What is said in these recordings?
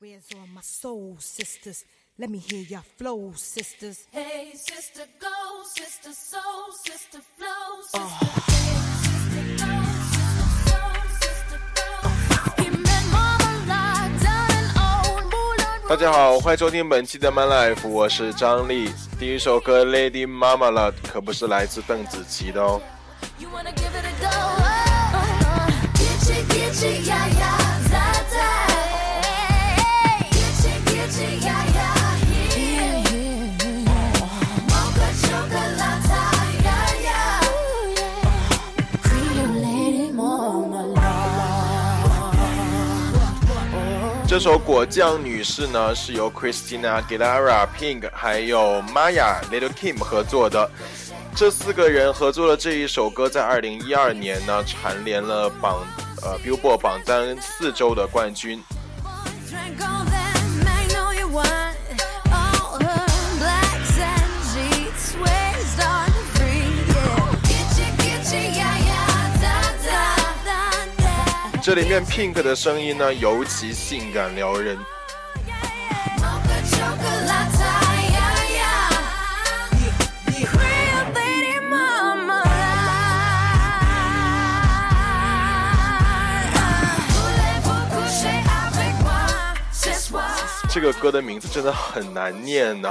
Where's all my soul sisters? Let me hear your flow, sisters. Hey, sister, go, sister, soul, sister, flow, sister. Hey, sister, go, sister, soul, sister, flow. He met Marmalade down in old Moulin 大家好，欢迎收听本期的 Man Life，我是张力。第一首歌《Lady Marmalade》可不是来自邓紫棋的哦。这首《果酱女士》呢是由 Christina Aguilera、Pink 还有 Maya、Little Kim 合作的。这四个人合作的这一首歌，在二零一二年呢蝉联了榜呃 Billboard 榜单四周的冠军。这里面 pink 的声音呢，尤其性感撩人。这个歌的名字真的很难念呢。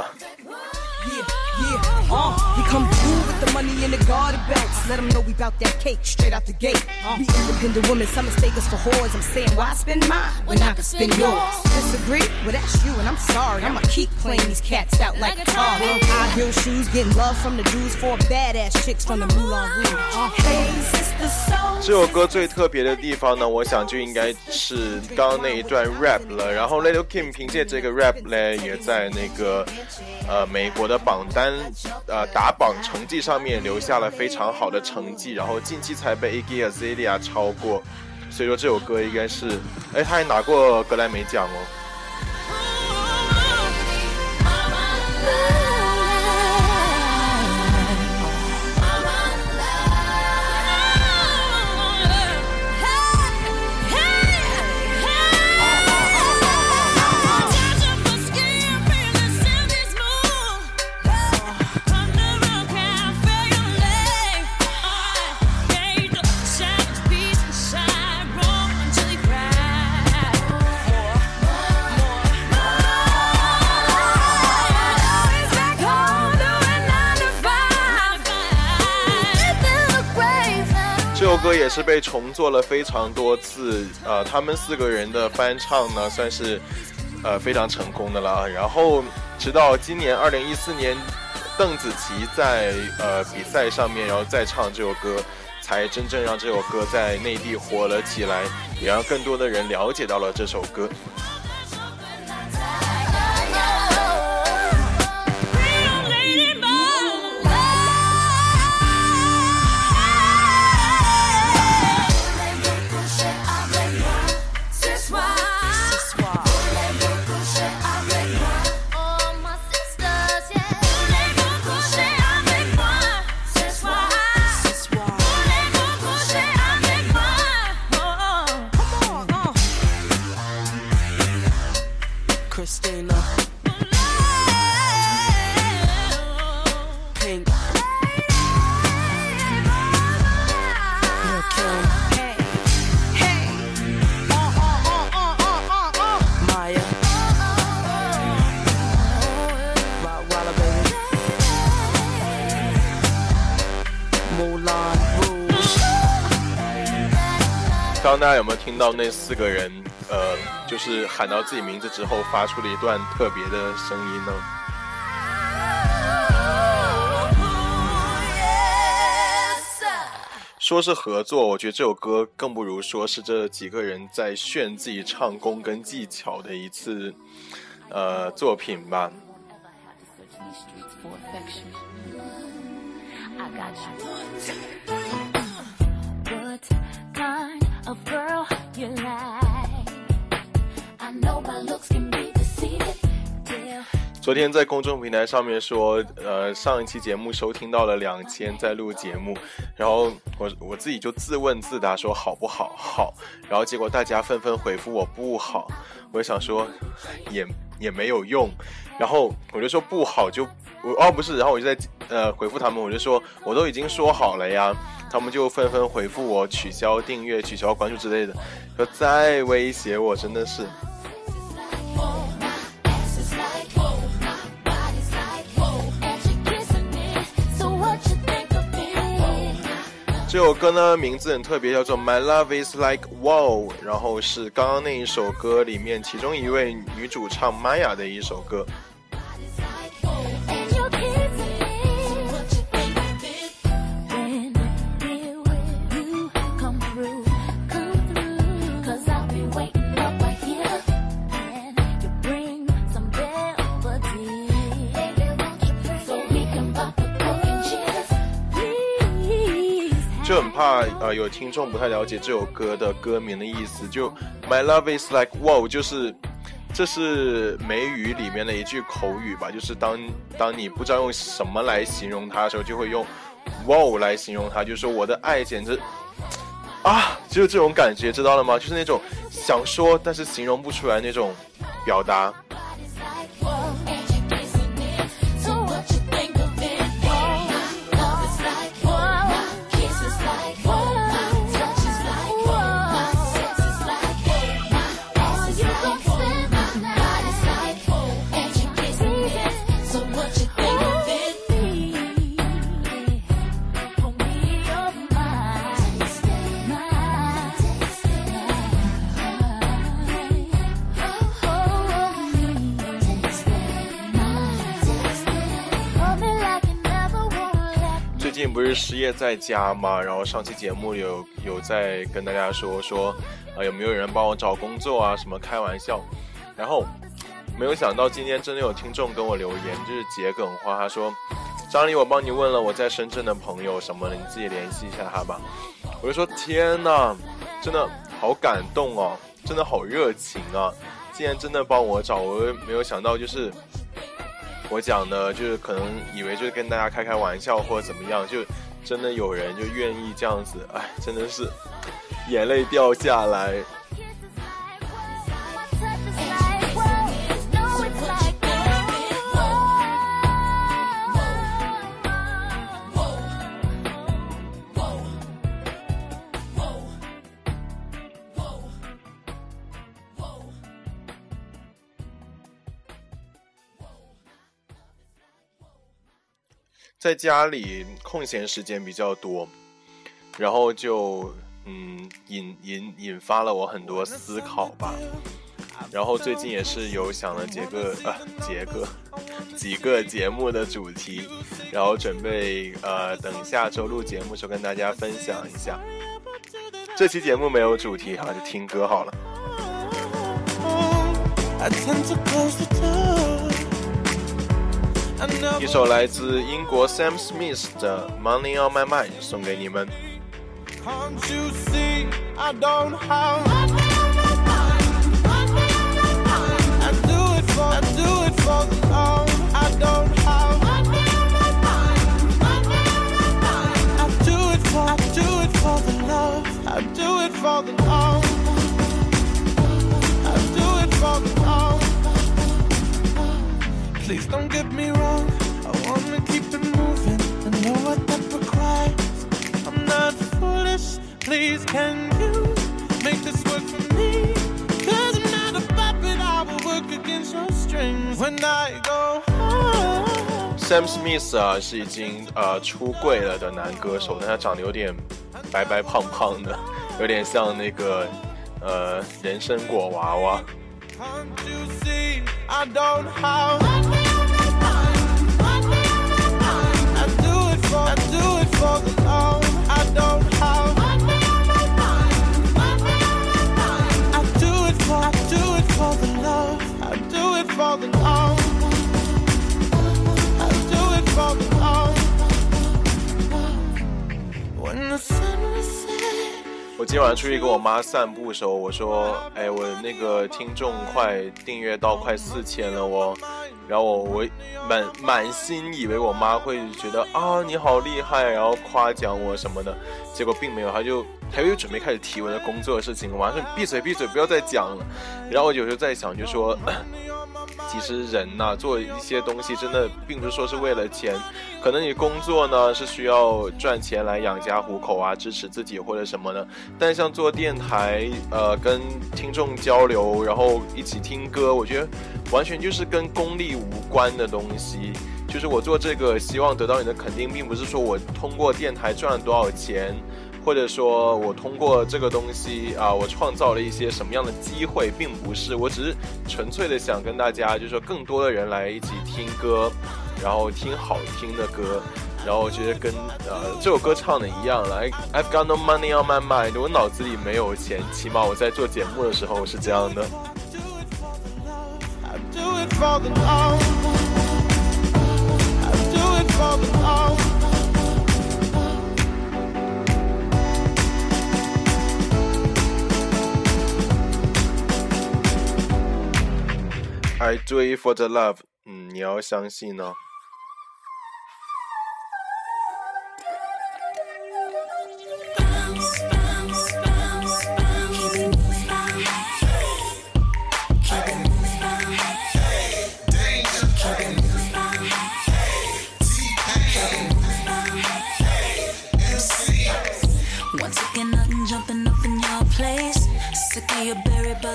money in the garden bags. Let them know we bout that cake straight out the gate. We independent women, some mistake us for whores. I'm saying, why spend mine when I can spend yours? Disagree? Well, that's you, and I'm sorry. I'ma keep playing these cats out like a car. High heel shoes, getting love from the Jews, four badass chicks from the Moulin Rouge. Uh, hey, sister, soul. 这首歌最特别的地方呢，我想就应该是刚刚那一段 rap 了。然后 Little Kim 凭借这个 rap 呢，也在那个呃美国的榜单呃打榜成绩上 也留下了非常好的成绩。然后近期才被 Iggy Azalea 超过，所以说这首歌应该是，哎，他还拿过格莱美奖哦。也是被重做了非常多次，呃，他们四个人的翻唱呢，算是呃非常成功的了。然后直到今年二零一四年，邓紫棋在呃比赛上面，然后再唱这首歌，才真正让这首歌在内地火了起来，也让更多的人了解到了这首歌。听到那四个人，呃，就是喊到自己名字之后发出了一段特别的声音呢？说是合作，我觉得这首歌更不如说是这几个人在炫自己唱功跟技巧的一次，呃，作品吧。Of girl you like? I know my looks can be deceiving. Deal 昨天在公众平台上面说，呃，上一期节目收听到了两千，在录节目，然后我我自己就自问自答说好不好？好，然后结果大家纷纷回复我不好，我就想说也也没有用，然后我就说不好就我哦不是，然后我就在呃回复他们，我就说我都已经说好了呀，他们就纷纷回复我取消订阅、取消关注之类的，说再威胁我，真的是。这首歌呢，名字很特别，叫做《My Love Is Like Wow》，然后是刚刚那一首歌里面其中一位女主唱 Maya 的一首歌。怕呃有听众不太了解这首歌的歌名的意思，就 My love is like wow，就是这是美语里面的一句口语吧，就是当当你不知道用什么来形容它的时候，就会用 wow 来形容它，就是说我的爱简直啊，就是这种感觉，知道了吗？就是那种想说但是形容不出来那种表达。最近不是失业在家吗？然后上期节目有有在跟大家说说，啊有没有人帮我找工作啊？什么开玩笑？然后没有想到今天真的有听众跟我留言，就是桔梗花，他说张丽我帮你问了我在深圳的朋友什么的，你自己联系一下他吧。我就说天呐，真的好感动哦，真的好热情啊！竟然真的帮我找，我没有想到就是。我讲的，就是可能以为就是跟大家开开玩笑或者怎么样，就真的有人就愿意这样子，哎，真的是眼泪掉下来。在家里空闲时间比较多，然后就嗯引引引发了我很多思考吧。然后最近也是有想了几个呃几个 几个节目的主题，然后准备呃等下周录节目时候跟大家分享一下。这期节目没有主题哈，就听歌好了。一首来自英国 Sam Smith 的《Money on My Mind》送给你们。Sam Smith 啊，是已经呃出柜了的男歌手，但他长得有点白白胖胖的，有点像那个呃人参果娃娃。出去跟我妈散步的时候，我说：“哎，我那个听众快订阅到快四千了哦。”然后我我满满心以为我妈会觉得啊你好厉害，然后夸奖我什么的，结果并没有，她就她又准备开始提我的工作的事情，我妈说闭嘴闭嘴不要再讲了。然后我有时候在想，就说。其实人呐、做一些东西真的并不是说是为了钱，可能你工作呢是需要赚钱来养家糊口啊，支持自己或者什么的。但像做电台，呃，跟听众交流，然后一起听歌，我觉得完全就是跟功利无关的东西。就是我做这个，希望得到你的肯定，并不是说我通过电台赚了多少钱。或者说我通过这个东西啊，我创造了一些什么样的机会，并不是，我只是纯粹的想跟大家，就是说更多的人来一起听歌，然后听好听的歌，然后我觉得跟呃这首歌唱的一样来，I've got no money on my mind，我脑子里没有钱，起码我在做节目的时候是这样的。I do it for the I dream for the love，嗯，你要相信呢。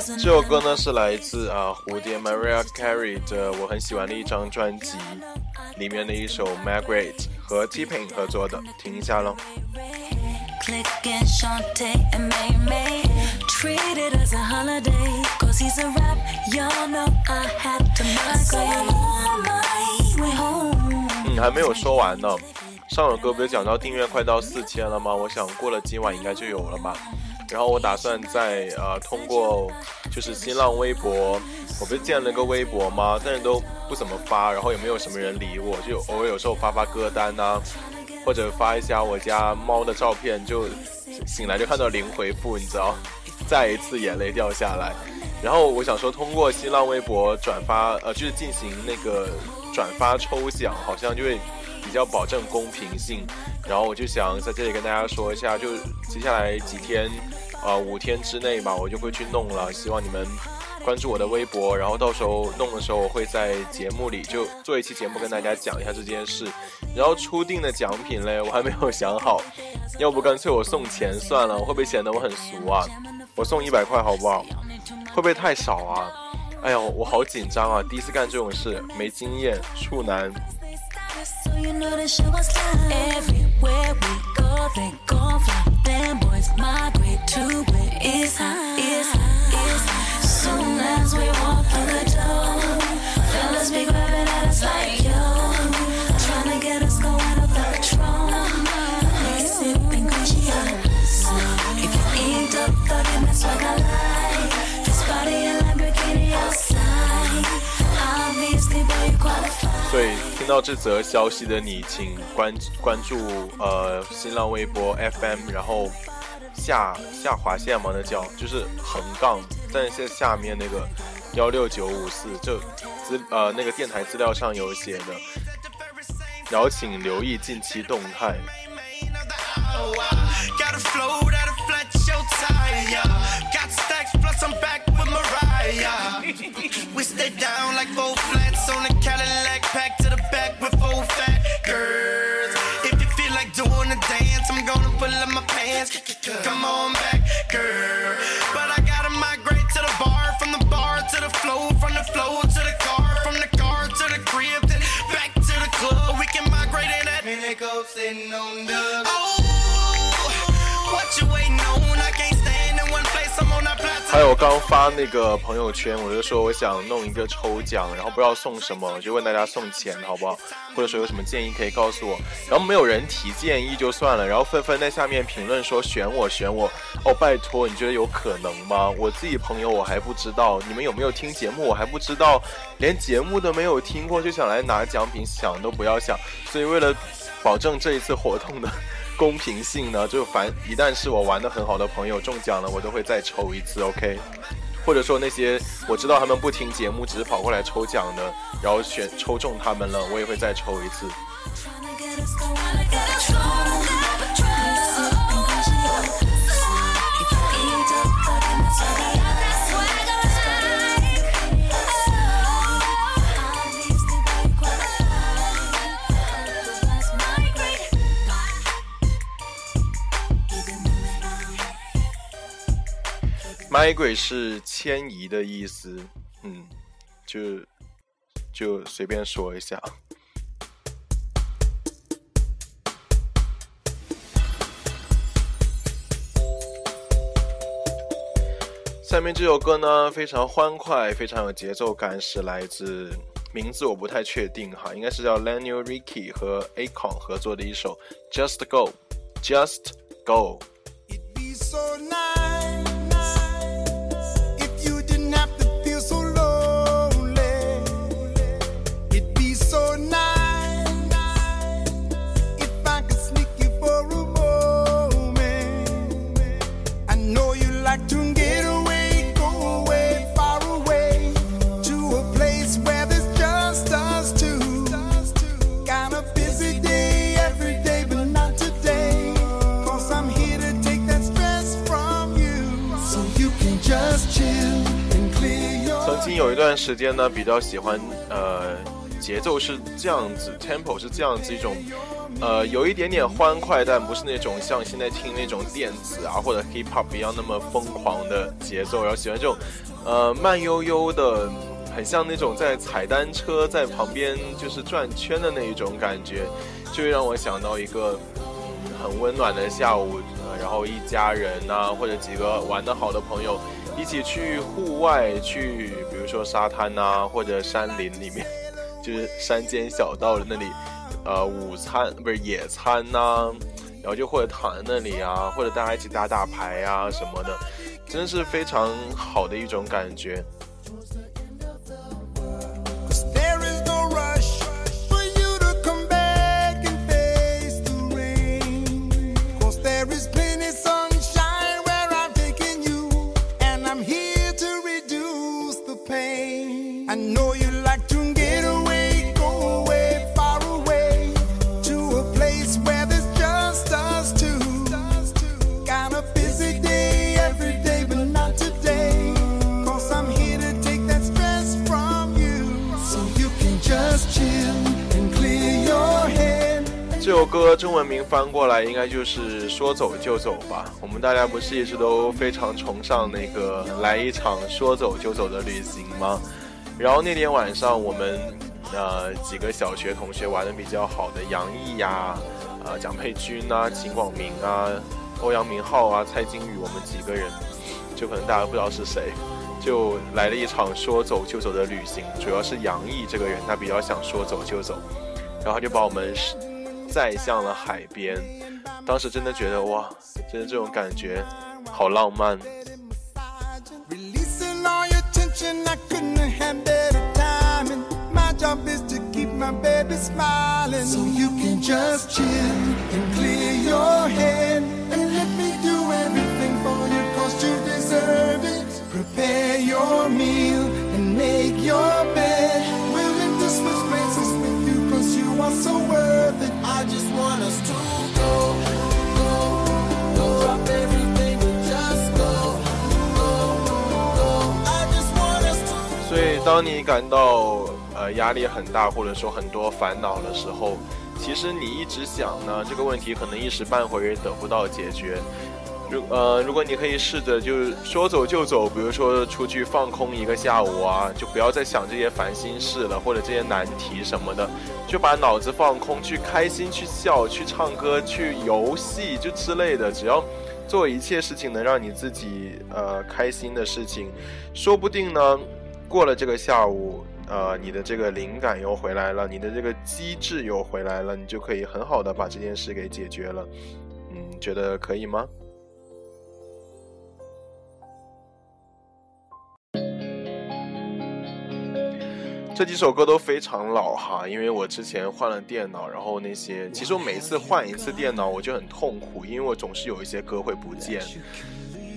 这首歌呢是来自啊蝴蝶 Mariah Carey 的我很喜欢的一张专辑里面的一首 Margaret 和 T Pain 合作的，听一下喽。Click and Shantae and May May treat it as a holiday. Cause he's a rap, y'all know I had to migrate. On my way home. 嗯，还没有说完呢。上首歌不是讲到订阅快到四千了吗？我想过了今晚应该就有了吧。然后我打算在呃通过就是新浪微博，我不是建了个微博吗？但是都不怎么发，然后也没有什么人理我，就偶尔有时候发发歌单呐、或者发一下我家猫的照片，就醒来就看到零回复，你知道，再一次眼泪掉下来。然后我想说，通过新浪微博转发，呃，就是进行那个转发抽奖，好像就会比较保证公平性。然后我就想在这里跟大家说一下，就接下来几天，呃，五天之内吧，我就会去弄了。希望你们关注我的微博，然后到时候弄的时候，我会在节目里就做一期节目跟大家讲一下这件事。然后初定的奖品嘞，我还没有想好，要不干脆我送钱算了，会不会显得我很俗啊？我送一百块好不好？会不会太少啊？哎呀，我好紧张啊！第一次干这种事，没经验，处男。So you know the show was time. Everywhere we go, they gon' fly. Them boys migrate to where it's hot, it's hot, it's hot. Soon as we walk through the door, fellas be grabbing at us like 所以听到这则消息的你，请关关注呃新浪微博 FM，然后下下划线嘛，那叫就是横杠，但是下面那个幺六九五四这资呃那个电台资料上有写的，然后请留意近期动态。刚发那个朋友圈，我就说我想弄一个抽奖，然后不知道送什么，我就问大家送钱好不好？或者说有什么建议可以告诉我。然后没有人提建议就算了，然后纷纷在下面评论说选我选我。哦，拜托，你觉得有可能吗？我自己朋友我还不知道，你们有没有听节目我还不知道，连节目都没有听过就想来拿奖品，想都不要想。所以为了保证这一次活动的公平性呢，就凡一旦是我玩的很好的朋友中奖了，我都会再抽一次，OK？或者说那些我知道他们不听节目，只是跑过来抽奖的，然后选抽中他们了，我也会再抽一次。Migrate 是迁移的意思，嗯，就就随便说一下。下面这首歌呢，非常欢快，非常有节奏感，是来自名字我不太确定哈，应该是叫 Lionel Richie 和 Akon 合作的一首 Just Go，Just Go。It'd be 最近有一段时间呢，比较喜欢呃节奏是这样子，tempo 是这样子一种，呃有一点点欢快，但不是那种像现在听那种电子啊或者 hip hop 一样那么疯狂的节奏，然后喜欢这种呃慢悠悠的，很像那种在踩单车在旁边就是转圈的那一种感觉，就会让我想到一个很温暖的下午，然后一家人呐、或者几个玩得好的朋友。一起去户外，去比如说沙滩呐、或者山林里面，就是山间小道的那里，呃，午餐不是野餐呐、然后就或者躺在那里啊，或者大家一起打打牌啊什么的，真是非常好的一种感觉。翻过来应该就是“说走就走”吧。我们大家不是一直都非常崇尚那个来一场说走就走的旅行吗？然后那天晚上我们呃几个小学同学玩的比较好的杨毅呀、啊、蒋佩君啊、秦广明啊、欧阳明浩啊、蔡金宇，我们几个人，就可能大家不知道是谁，就来了一场说走就走的旅行。主要是杨毅这个人，他比较想说走就走，然后就把我们载向了海边。当时真的觉得哇，真的这种感觉好浪漫。Releasing all your tension, I couldn't have better timing. My job is to keep my baby smiling. So you can just chill and clear your head. And let me do everything for you, cause you deserve it. Prepare your meal and make your bed. 所以，当你感到呃压力很大，或者说很多烦恼的时候，其实你一直想呢，这个问题可能一时半会儿也得不到解决。如呃，如果你可以试着就是说走就走，比如说出去放空一个下午啊，就不要再想这些烦心事了，或者这些难题什么的，就把脑子放空，去开心，去笑，去唱歌，去游戏，就之类的，只要做一切事情能让你自己呃开心的事情，说不定呢，过了这个下午，呃，你的这个灵感又回来了，你的这个机智又回来了，你就可以很好的把这件事给解决了。嗯，觉得可以吗？这几首歌都非常老哈，因为我之前换了电脑，然后那些其实我每次换一次电脑我就很痛苦，因为我总是有一些歌会不见，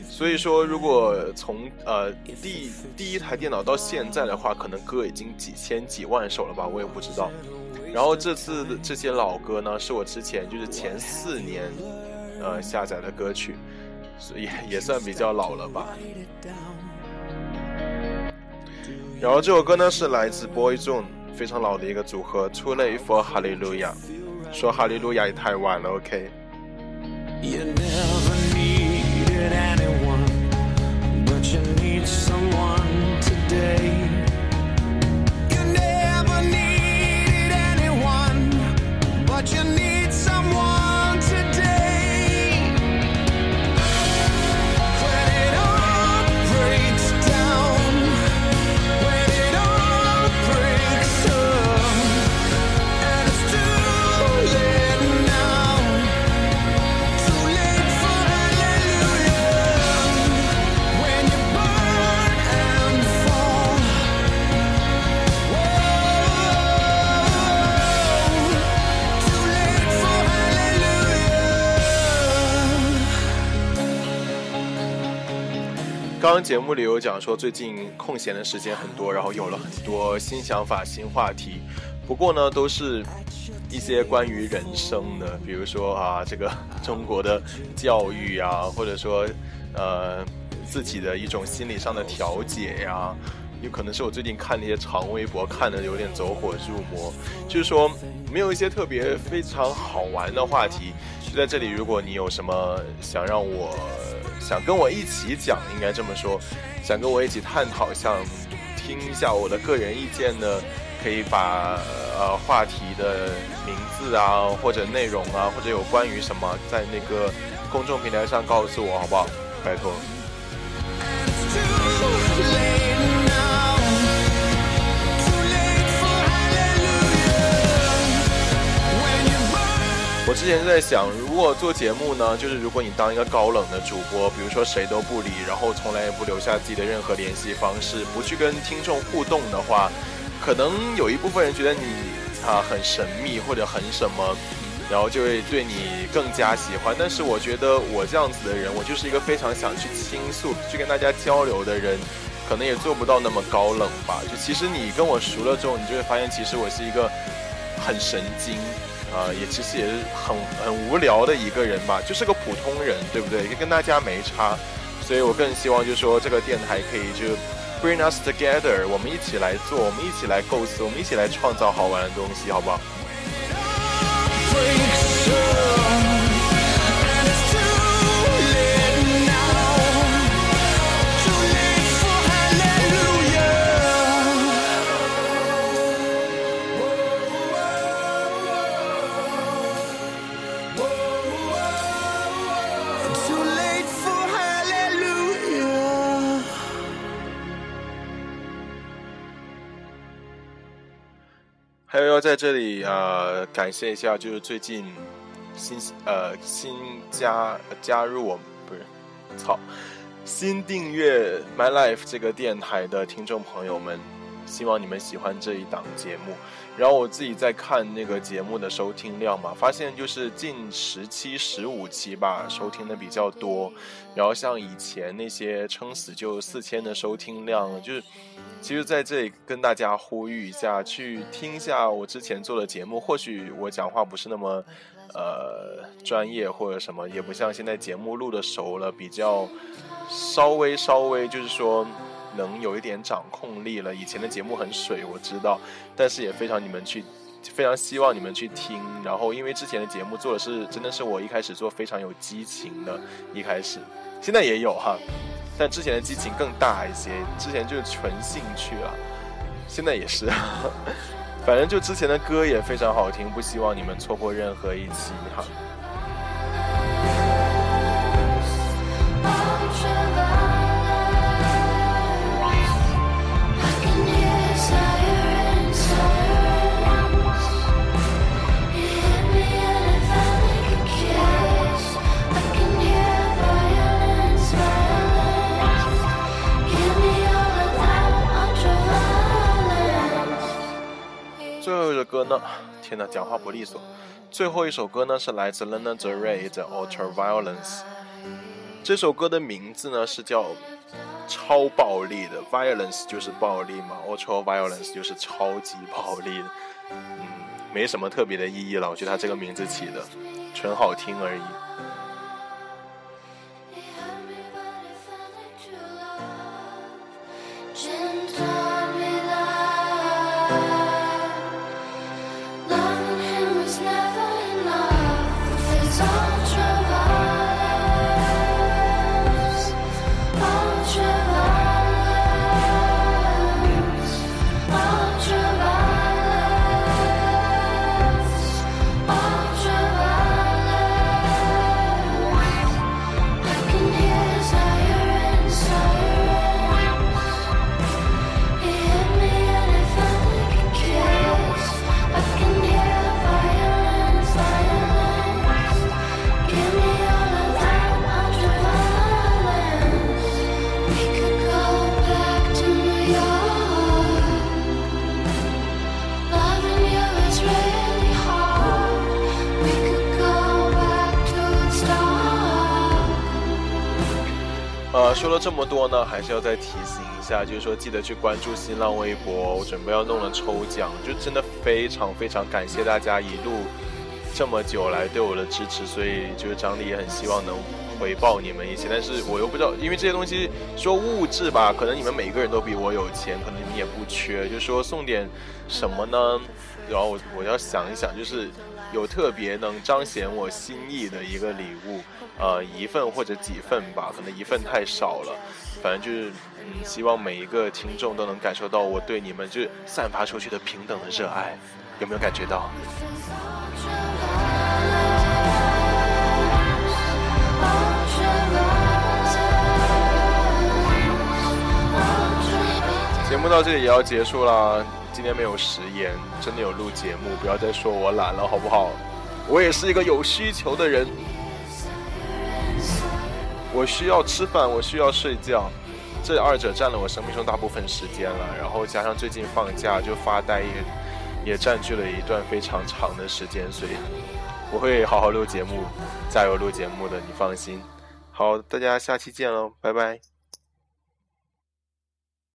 所以说，如果从呃第第一台电脑到现在的话，可能歌已经几千几万首了吧，我也不知道。然后这次这些老歌呢，是我之前就是前四年呃下载的歌曲，所以也算比较老了吧。然后这首歌呢是来自 Boyzone 非常老的一个组合，Too Late for Hallelujah。说哈利路亚也太晚了，OK。You never 刚节目里有讲说，最近空闲的时间很多，然后有了很多新想法、新话题。不过呢，都是一些关于人生的，比如说啊，这个中国的教育啊，或者说呃自己的一种心理上的调节呀、有可能是我最近看那些长微博看的有点走火入魔，就是说没有一些特别非常好玩的话题。就在这里，如果你有什么想让我想跟我一起讲，应该这么说，想跟我一起探讨，想听一下我的个人意见呢，可以把呃话题的名字啊，或者内容啊，或者有关于什么，在那个公众平台上告诉我，好不好？拜托。之前就在想，如果做节目呢，就是如果你当一个高冷的主播，比如说谁都不理，然后从来也不留下自己的任何联系方式，不去跟听众互动的话，可能有一部分人觉得你啊很神秘或者很什么，然后就会对你更加喜欢。但是我觉得我这样子的人，我就是一个非常想去倾诉、去跟大家交流的人，可能也做不到那么高冷吧。就其实你跟我熟了之后，你就会发现，其实我是一个很神经。啊、也其实也是很很无聊的一个人吧，就是个普通人，对不对？也跟大家没差，所以我更希望就是说这个电台可以就 bring us together，我们一起来做，我们一起来构思，我们一起来创造好玩的东西，好不好？还有要在这里呃感谢一下，就是最近新呃新加加入我们不是操新订阅 My Life 这个电台的听众朋友们，希望你们喜欢这一档节目。然后我自己在看那个节目的收听量嘛，发现就是近十期、十五期吧，收听的比较多。然后像以前那些撑死就四千的收听量，就是其实在这里跟大家呼吁一下，去听一下我之前做的节目。或许我讲话不是那么呃专业或者什么，也不像现在节目录的熟了，比较稍微稍微就是说能有一点掌控力了。以前的节目很水，我知道，但是也非常你们去。非常希望你们去听，然后因为之前的节目做的是真的是我一开始做非常有激情的，一开始，现在也有哈，但之前的激情更大一些，之前就是纯兴趣了，现在也是，反正就之前的歌也非常好听，不希望你们错过任何一期哈。歌呢，天呐，讲话不利索。最后一首歌呢是来自 Lana d e Rey 的《Ultraviolence》。这首歌的名字呢是叫超暴力的，violence 就是暴力嘛，ultra violence 就是超级暴力，嗯，没什么特别的意义了，我觉得它这个名字起的纯好听而已。这么多呢，还是要再提醒一下，就是说记得去关注新浪微博，我准备要弄了抽奖，就真的非常非常感谢大家一路这么久来对我的支持，所以就是张力也很希望能回报你们一些，但是我又不知道，因为这些东西说物质吧，可能你们每个人都比我有钱，可能你们也不缺，就是说送点什么呢？然后我我要想一想，就是有特别能彰显我心意的一个礼物，呃，一份或者几份吧，可能一份太少了，反正就是，嗯，希望每一个听众都能感受到我对你们就散发出去的平等的热爱，有没有感觉到？节目到这里也要结束了，今天没有食言，真的有录节目，不要再说我懒了，好不好？我也是一个有需求的人，我需要吃饭，我需要睡觉，这二者占了我生命中大部分时间了。然后加上最近放假就发呆也也占据了一段非常长的时间，所以我会好好录节目，加油录节目的，你放心。好，大家下期见喽，拜拜。